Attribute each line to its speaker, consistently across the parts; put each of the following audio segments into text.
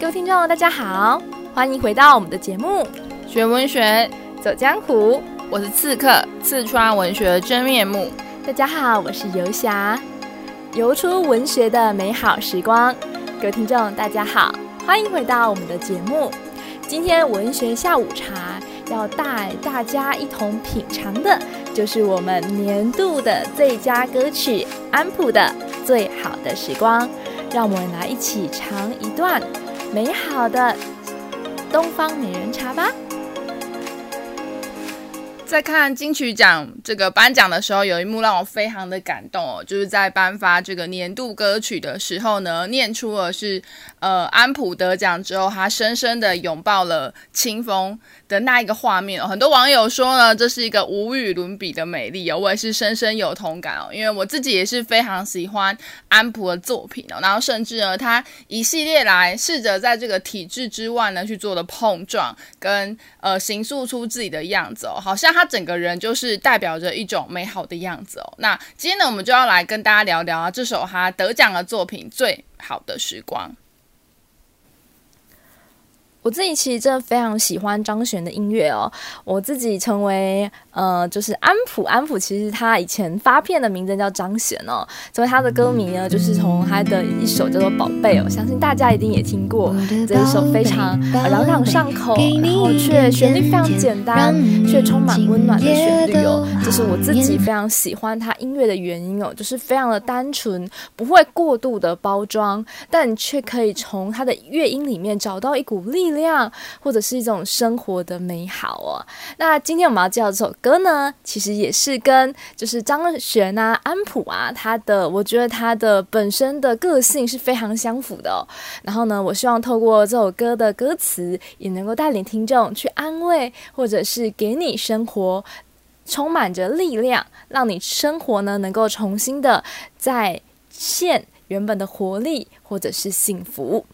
Speaker 1: 各位听众，大家好，欢迎回到我们的节目《
Speaker 2: 学文学
Speaker 1: 走江湖》。
Speaker 2: 我是刺客，刺穿文学的真面目。
Speaker 1: 大家好，我是游侠，游出文学的美好时光。各位听众，大家好，欢迎回到我们的节目。今天文学下午茶要带大家一同品尝的，就是我们年度的最佳歌曲安普的《最好的时光》。让我们来一起尝一段。美好的东方美人茶吧。
Speaker 2: 在看金曲奖这个颁奖的时候，有一幕让我非常的感动哦，就是在颁发这个年度歌曲的时候呢，念出了是呃安溥得奖之后，他深深的拥抱了清风的那一个画面哦。很多网友说呢，这是一个无与伦比的美丽哦，我也是深深有同感哦，因为我自己也是非常喜欢安溥的作品哦，然后甚至呢，他一系列来试着在这个体制之外呢去做的碰撞，跟呃形塑出自己的样子哦，好像他。他整个人就是代表着一种美好的样子哦。那今天呢，我们就要来跟大家聊聊啊，这首他得奖的作品《最好的时光》。
Speaker 1: 我自己其实真的非常喜欢张悬的音乐哦。我自己成为呃，就是安普，安普其实他以前发片的名字叫张悬哦。成为他的歌迷呢，就是从他的一首叫做《宝贝》哦，相信大家一定也听过这一首非常朗朗上口，然后却旋律非常简单，却充满温暖的旋律哦。这是我自己非常喜欢他音乐的原因哦，就是非常的单纯，不会过度的包装，但却可以从他的乐音里面找到一股力。力量，或者是一种生活的美好哦。那今天我们要介绍这首歌呢，其实也是跟就是张悬啊、安普啊，他的我觉得他的本身的个性是非常相符的哦。然后呢，我希望透过这首歌的歌词，也能够带领听众去安慰，或者是给你生活充满着力量，让你生活呢能够重新的再现原本的活力，或者是幸福。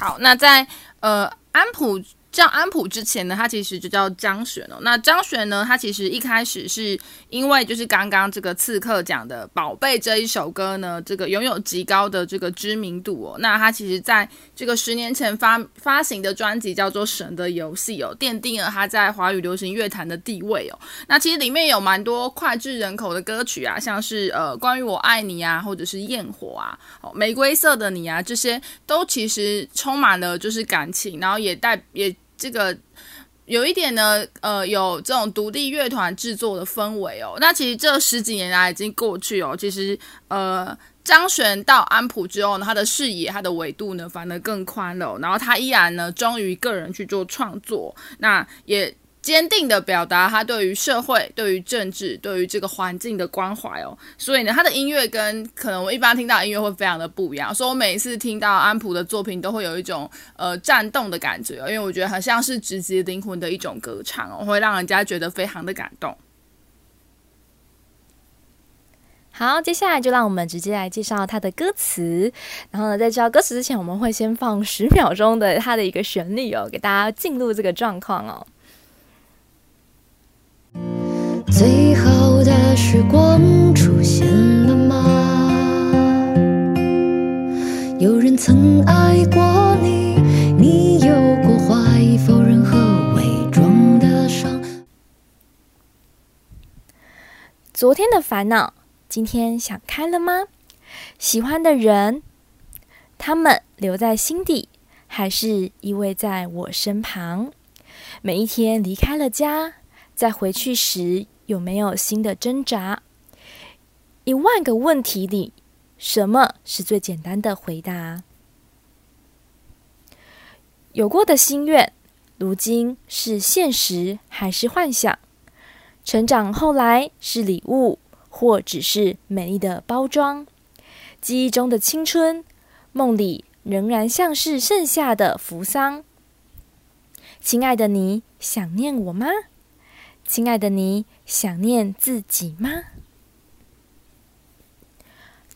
Speaker 2: 好，那在呃安普。叫安普之前呢，他其实就叫张悬哦。那张悬呢，他其实一开始是因为就是刚刚这个刺客讲的《宝贝》这一首歌呢，这个拥有极高的这个知名度哦。那他其实在这个十年前发发行的专辑叫做《神的游戏》哦，奠定了他在华语流行乐坛的地位哦。那其实里面有蛮多脍炙人口的歌曲啊，像是呃关于我爱你啊，或者是焰火啊，哦玫瑰色的你啊，这些都其实充满了就是感情，然后也带也。这个有一点呢，呃，有这种独立乐团制作的氛围哦。那其实这十几年来已经过去哦，其实呃，张悬到安普之后呢，他的视野、他的维度呢，反而更宽了。然后他依然呢，忠于个人去做创作，那也。坚定地表达他对于社会、对于政治、对于这个环境的关怀哦，所以呢，他的音乐跟可能我一般听到音乐会非常的不一样。所以我每一次听到安普的作品，都会有一种呃战动的感觉，因为我觉得很像是直击灵魂的一种歌唱哦，会让人家觉得非常的感动。
Speaker 1: 好，接下来就让我们直接来介绍他的歌词。然后呢，在介绍歌词之前，我们会先放十秒钟的他的一个旋律哦，给大家进入这个状况哦。
Speaker 3: 最好的时光出现了吗？有人曾爱过你，你有过怀疑否认和伪装的伤。
Speaker 1: 昨天的烦恼，今天想开了吗？喜欢的人，他们留在心底，还是依偎在我身旁？每一天离开了家，在回去时。有没有新的挣扎？一万个问题里，什么是最简单的回答？有过的心愿，如今是现实还是幻想？成长后来是礼物，或只是美丽的包装？记忆中的青春，梦里仍然像是盛夏的扶桑。亲爱的，你想念我吗？亲爱的，你想念自己吗？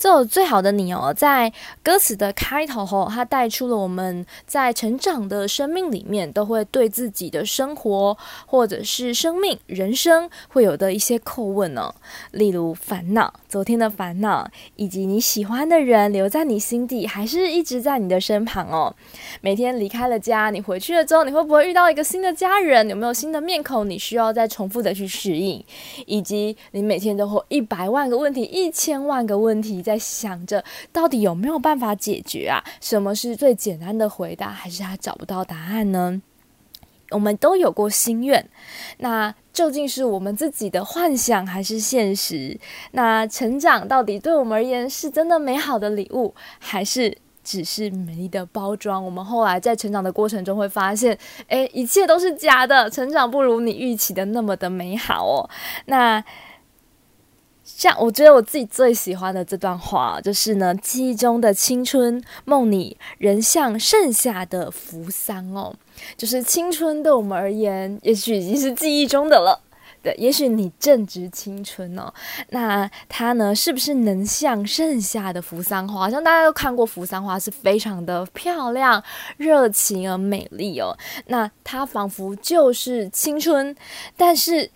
Speaker 1: 这首最好的你哦，在歌词的开头吼，它带出了我们在成长的生命里面，都会对自己的生活或者是生命、人生会有的一些叩问、哦。例如烦恼，昨天的烦恼，以及你喜欢的人留在你心底，还是一直在你的身旁哦。每天离开了家，你回去了之后，你会不会遇到一个新的家人？有没有新的面孔？你需要再重复的去适应，以及你每天都会一百万个问题、一千万个问题在想着，到底有没有办法解决啊？什么是最简单的回答？还是他找不到答案呢？我们都有过心愿，那究竟是我们自己的幻想还是现实？那成长到底对我们而言是真的美好的礼物，还是只是美丽的包装？我们后来在成长的过程中会发现，诶，一切都是假的，成长不如你预期的那么的美好哦。那。像我觉得我自己最喜欢的这段话，就是呢，记忆中的青春梦里仍像盛夏的扶桑哦，就是青春对我们而言，也许已经是记忆中的了。对，也许你正值青春哦，那它呢，是不是能像盛夏的扶桑花？像大家都看过扶桑花，是非常的漂亮、热情而美丽哦。那它仿佛就是青春，但是。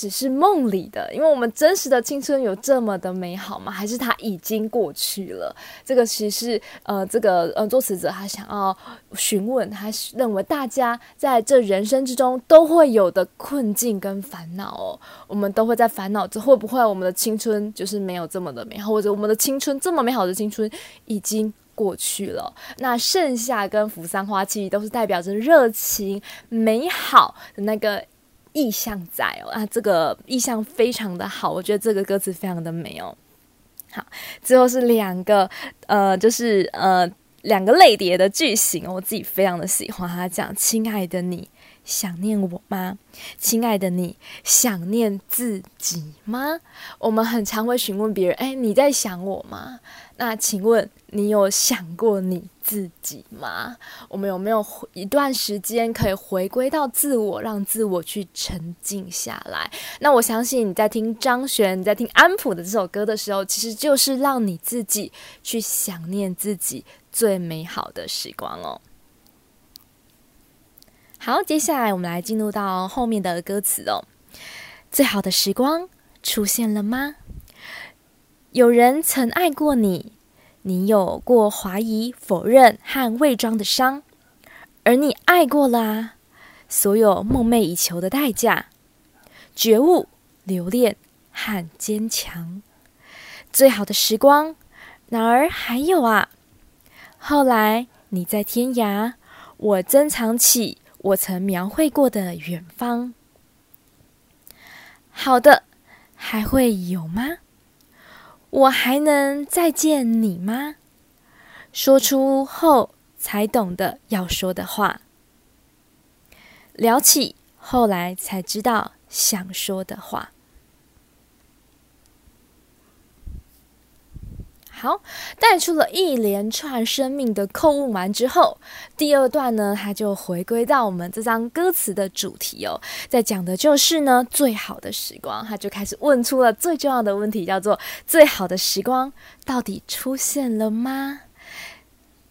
Speaker 1: 只是梦里的，因为我们真实的青春有这么的美好吗？还是它已经过去了？这个其实呃，这个呃，作词者他想要询问，他认为大家在这人生之中都会有的困境跟烦恼哦。我们都会在烦恼着会不会我们的青春就是没有这么的美好，或者我们的青春这么美好的青春已经过去了。那盛夏跟扶桑花期都是代表着热情、美好的那个。意象在哦，啊，这个意象非常的好，我觉得这个歌词非常的美哦。好，最后是两个呃，就是呃两个类别的句型，我自己非常的喜欢。他讲：“亲爱的你，想念我吗？亲爱的你，想念自己吗？”我们很常会询问别人：“哎，你在想我吗？”那请问你有想过你自己吗？我们有没有一段时间可以回归到自我，让自我去沉静下来？那我相信你在听张悬、你在听安普的这首歌的时候，其实就是让你自己去想念自己最美好的时光哦。好，接下来我们来进入到后面的歌词哦。最好的时光出现了吗？有人曾爱过你，你有过怀疑、否认和伪装的伤，而你爱过了啊！所有梦寐以求的代价，觉悟、留恋和坚强，最好的时光哪儿还有啊？后来你在天涯，我珍藏起我曾描绘过的远方。好的，还会有吗？我还能再见你吗？说出后才懂得要说的话，聊起后来才知道想说的话。好，带出了一连串生命的叩问完之后，第二段呢，它就回归到我们这张歌词的主题哦，在讲的就是呢，最好的时光，他就开始问出了最重要的问题，叫做最好的时光到底出现了吗？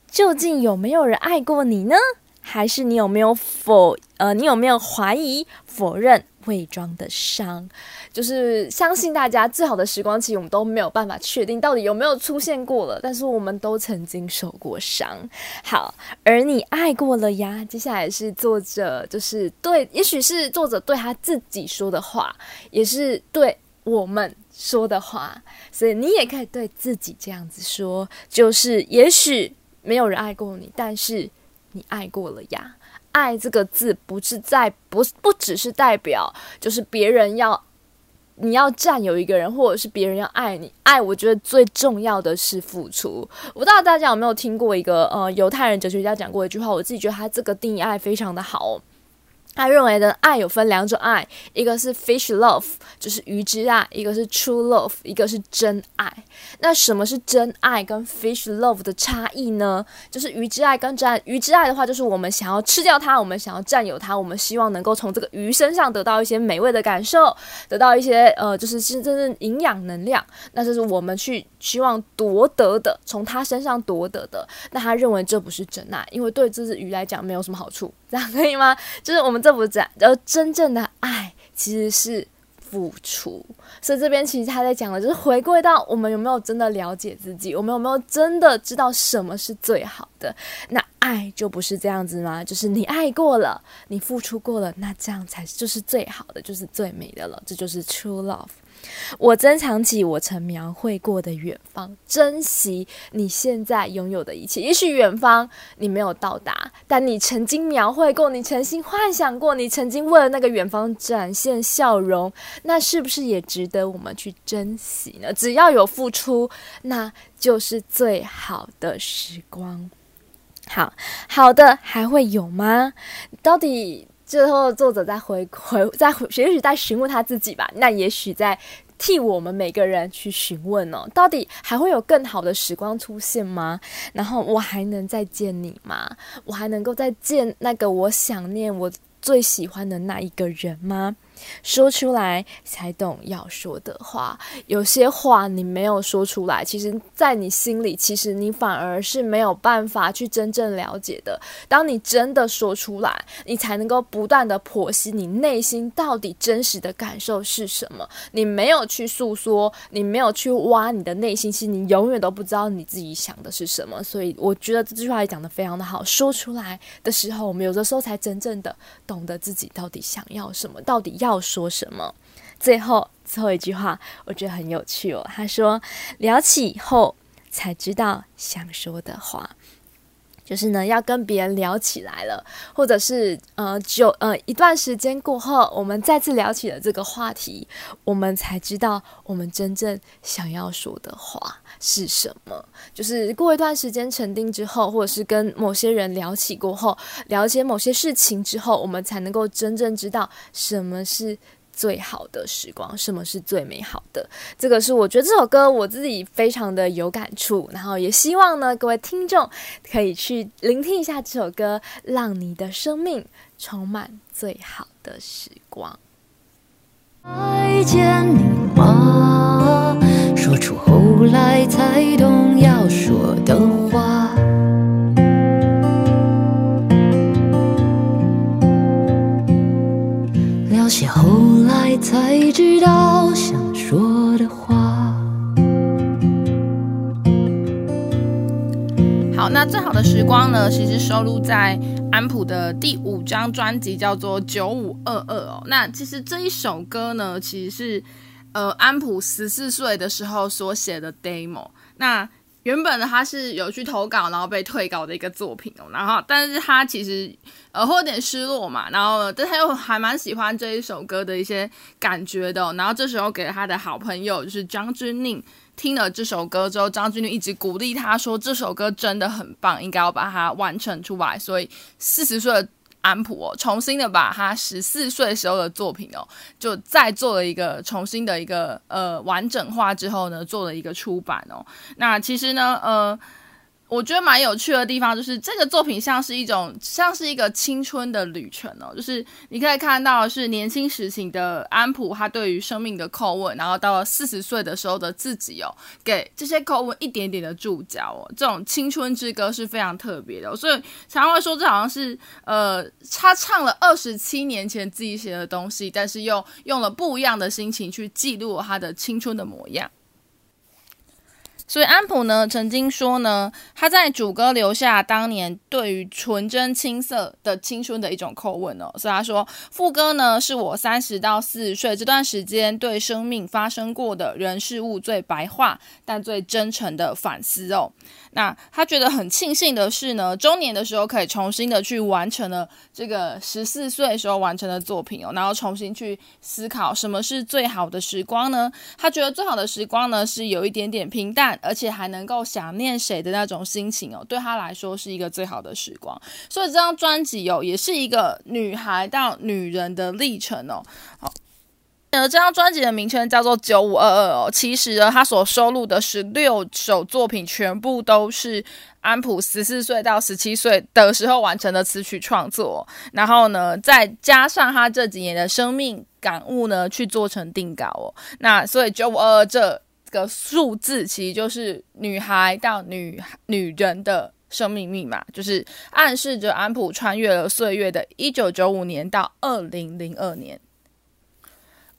Speaker 1: 究竟有没有人爱过你呢？还是你有没有否呃，你有没有怀疑、否认、伪装的伤？就是相信大家最好的时光，其实我们都没有办法确定到底有没有出现过了，但是我们都曾经受过伤。好，而你爱过了呀。接下来是作者，就是对，也许是作者对他自己说的话，也是对我们说的话，所以你也可以对自己这样子说，就是也许没有人爱过你，但是你爱过了呀。爱这个字不是在不不只是代表，就是别人要。你要占有一个人，或者是别人要爱你，爱我觉得最重要的是付出。我不知道大家有没有听过一个呃犹太人哲学家讲过一句话，我自己觉得他这个定义爱非常的好。他认为的爱有分两种爱，一个是 fish love，就是鱼之爱；一个是 true love，一个是真爱。那什么是真爱跟 fish love 的差异呢？就是鱼之爱跟真爱。鱼之爱的话，就是我们想要吃掉它，我们想要占有它，我们希望能够从这个鱼身上得到一些美味的感受，得到一些呃，就是真正营养能量。那这是我们去希望夺得的，从它身上夺得的。那他认为这不是真爱，因为对这只鱼来讲没有什么好处。这样可以吗？就是我们这不讲，呃，真正的爱其实是付出，所以这边其实他在讲的就是回归到我们有没有真的了解自己，我们有没有真的知道什么是最好的？那爱就不是这样子吗？就是你爱过了，你付出过了，那这样才就是最好的，就是最美的了，这就是 true love。我珍藏起我曾描绘过的远方，珍惜你现在拥有的一切。也许远方你没有到达，但你曾经描绘过，你曾经幻想过，你曾经为了那个远方展现笑容，那是不是也值得我们去珍惜呢？只要有付出，那就是最好的时光。好好的，还会有吗？到底？最后，作者在回回在也许在询问他自己吧，那也许在替我们每个人去询问哦，到底还会有更好的时光出现吗？然后我还能再见你吗？我还能够再见那个我想念、我最喜欢的那一个人吗？说出来才懂要说的话，有些话你没有说出来，其实，在你心里，其实你反而是没有办法去真正了解的。当你真的说出来，你才能够不断的剖析你内心到底真实的感受是什么。你没有去诉说，你没有去挖你的内心，其实你永远都不知道你自己想的是什么。所以，我觉得这句话也讲得非常的好。说出来的时候，我们有的时候才真正的懂得自己到底想要什么，到底要。要说什么？最后最后一句话，我觉得很有趣哦。他说：“聊起以后才知道想说的话，就是呢，要跟别人聊起来了，或者是呃，就呃一段时间过后，我们再次聊起了这个话题，我们才知道我们真正想要说的话是什么。就是过一段时间沉淀之后，或者是跟某些人聊起过后，了解某些事情之后，我们才能够真正知道什么是。”最好的时光，什么是最美好的？这个是我觉得这首歌我自己非常的有感触，然后也希望呢，各位听众可以去聆听一下这首歌，让你的生命充满最好的时光。
Speaker 3: 再见你吗？说出后来才懂要说的话。才知道想说的话。
Speaker 2: 好，那最好的时光呢？其实收录在安普的第五张专辑，叫做《九五二二》哦。那其实这一首歌呢，其实是呃安普十四岁的时候所写的 demo。那原本呢，他是有去投稿，然后被退稿的一个作品哦。然后，但是他其实呃会有点失落嘛。然后，但他又还蛮喜欢这一首歌的一些感觉的。然后这时候给了他的好朋友就是张钧甯听了这首歌之后，张钧甯一直鼓励他说这首歌真的很棒，应该要把它完成出来。所以四十岁的。安普哦，重新的把他十四岁时候的作品哦，就再做了一个重新的一个呃完整化之后呢，做了一个出版哦。那其实呢，呃。我觉得蛮有趣的地方就是这个作品像是一种像是一个青春的旅程哦，就是你可以看到是年轻时期的安普，他对于生命的叩问，然后到了四十岁的时候的自己哦，给这些叩问一点点的注脚哦，这种青春之歌是非常特别的，所以常常会说这好像是呃他唱了二十七年前自己写的东西，但是又用了不一样的心情去记录他的青春的模样。所以安普呢曾经说呢，他在主歌留下当年对于纯真青涩的青春的一种叩问哦。所以他说副歌呢是我三十到四十岁这段时间对生命发生过的人事物最白话但最真诚的反思哦。那他觉得很庆幸的是呢，中年的时候可以重新的去完成了这个十四岁时候完成的作品哦，然后重新去思考什么是最好的时光呢？他觉得最好的时光呢是有一点点平淡。而且还能够想念谁的那种心情哦，对他来说是一个最好的时光。所以这张专辑哦，也是一个女孩到女人的历程哦。好。呃，这张专辑的名称叫做《九五二二》哦。其实呢，他所收录的十六首作品，全部都是安普十四岁到十七岁的时候完成的词曲创作。然后呢，再加上他这几年的生命感悟呢，去做成定稿哦。那所以九五二二这个数字，其实就是女孩到女女人的生命密码，就是暗示着安普穿越了岁月的一九九五年到二零零二年。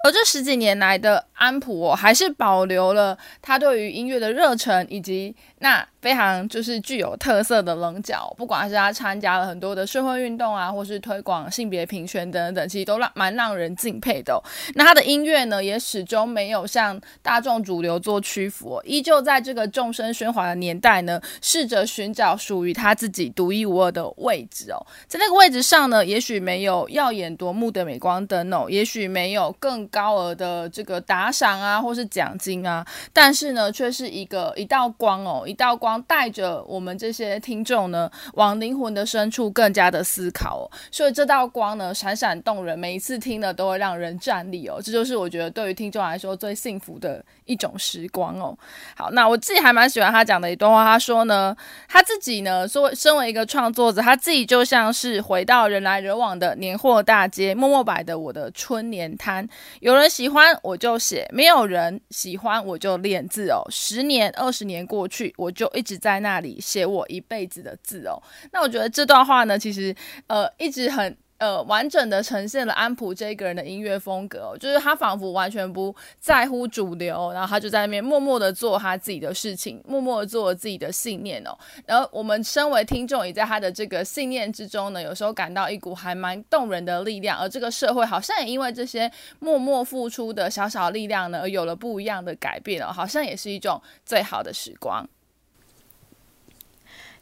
Speaker 2: 而这十几年来的安普我，还是保留了他对于音乐的热忱，以及那非常就是具有特色的棱角。不管是他参加了很多的社会运动啊，或是推广性别平权等等，其实都让蛮让人敬佩的。那他的音乐呢，也始终没有向大众主流做屈服，依旧在这个众生喧哗的年代呢，试着寻找属于他自己独一无二的位置哦。在那个位置上呢，也许没有耀眼夺目的镁光灯哦，也许没有更高额的这个打赏啊，或是奖金啊，但是呢，却是一个一道光哦，一道光带着我们这些听众呢，往灵魂的深处更加的思考哦。所以这道光呢，闪闪动人，每一次听了都会让人站立哦。这就是我觉得对于听众来说最幸福的一种时光哦。好，那我自己还蛮喜欢他讲的一段话，他说呢，他自己呢，作为身为一个创作者，他自己就像是回到人来人往的年货大街，默默摆的我的春年摊，有人喜欢我就写，没有人喜欢我就练字哦。十年、二十年过去，我就一直在那里写我一辈子的字哦。那我觉得这段话呢，其实呃一直很。呃，完整的呈现了安普这个人的音乐风格哦，就是他仿佛完全不在乎主流，然后他就在那边默默的做他自己的事情，默默的做自己的信念哦。然后我们身为听众，也在他的这个信念之中呢，有时候感到一股还蛮动人的力量。而这个社会好像也因为这些默默付出的小小力量呢，而有了不一样的改变哦，好像也是一种最好的时光。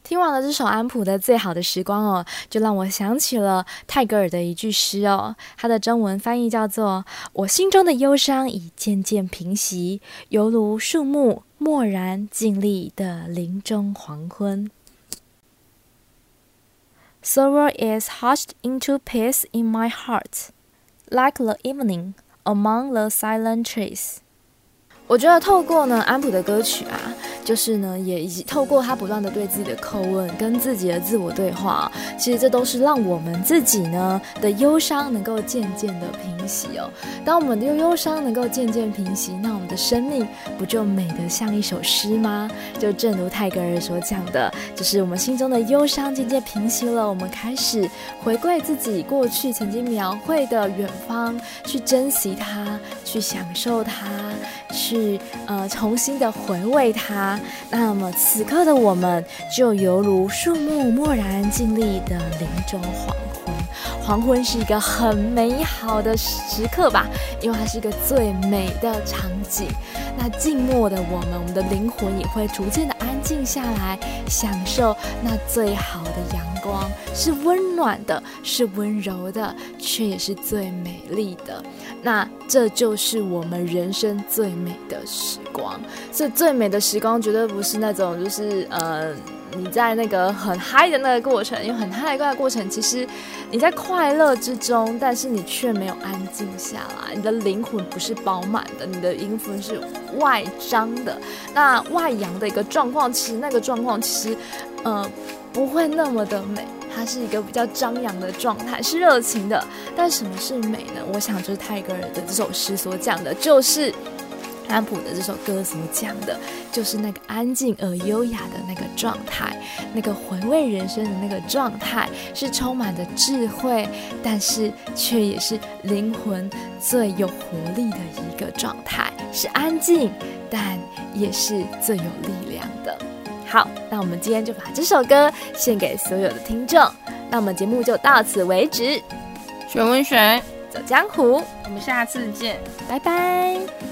Speaker 1: 听完了这首安普的《最好的时光》哦，就让我想起了泰戈尔的一句诗哦，它的中文翻译叫做：“我心中的忧伤已渐渐平息，犹如树木默然静立的林中黄昏。” Sorrow is hushed into peace in my heart, like the evening among the silent trees. 我觉得透过呢安普的歌曲啊。就是呢，也以及透过他不断的对自己的叩问，跟自己的自我对话，其实这都是让我们自己呢的忧伤能够渐渐的平息哦。当我们的忧伤能够渐渐平息，那我们的生命不就美得像一首诗吗？就正如泰戈尔所讲的，就是我们心中的忧伤渐渐平息了，我们开始回归自己过去曾经描绘的远方，去珍惜它，去享受它，去呃重新的回味它。那么此刻的我们，就犹如树木默然静立的林中黄昏。黄昏是一个很美好的时刻吧，因为它是一个最美的场景。那静默的我们，我们的灵魂也会逐渐的安静下来，享受那最好的阳，是温暖的，是温柔的，却也是最美丽的。那这就是我们人生最美的时光。所以最美的时光绝对不是那种，就是嗯。你在那个很嗨的那个过程，因为很嗨的那个过程，其实你在快乐之中，但是你却没有安静下来，你的灵魂不是饱满的，你的灵魂是外张的，那外扬的一个状况，其实那个状况其实，呃，不会那么的美，它是一个比较张扬的状态，是热情的。但什么是美呢？我想就是泰戈尔的这首诗所讲的，就是。安普的这首歌所讲的，就是那个安静而优雅的那个状态，那个回味人生的那个状态，是充满着智慧，但是却也是灵魂最有活力的一个状态，是安静，但也是最有力量的。好，那我们今天就把这首歌献给所有的听众，那我们节目就到此为止。
Speaker 2: 学文学，
Speaker 1: 走江湖，
Speaker 2: 我们下次见，
Speaker 1: 拜拜。